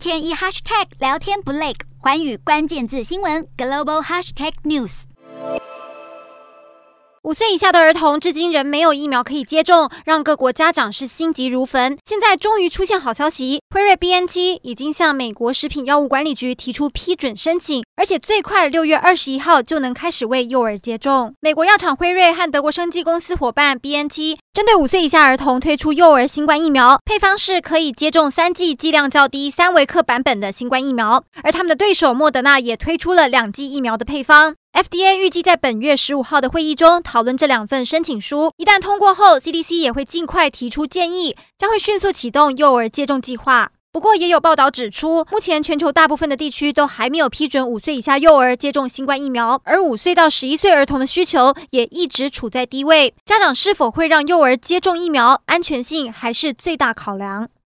天一 hashtag 聊天不累，寰宇关键字新闻 global hashtag news。五岁以下的儿童至今仍没有疫苗可以接种，让各国家长是心急如焚。现在终于出现好消息，辉瑞 BNT 已经向美国食品药物管理局提出批准申请，而且最快六月二十一号就能开始为幼儿接种。美国药厂辉瑞和德国生技公司伙伴 BNT 针对五岁以下儿童推出幼儿新冠疫苗，配方是可以接种三剂剂量较低三维克版本的新冠疫苗，而他们的对手莫德纳也推出了两剂疫苗的配方。FDA 预计在本月十五号的会议中讨论这两份申请书，一旦通过后，CDC 也会尽快提出建议，将会迅速启动幼儿接种计划。不过，也有报道指出，目前全球大部分的地区都还没有批准五岁以下幼儿接种新冠疫苗，而五岁到十一岁儿童的需求也一直处在低位。家长是否会让幼儿接种疫苗，安全性还是最大考量。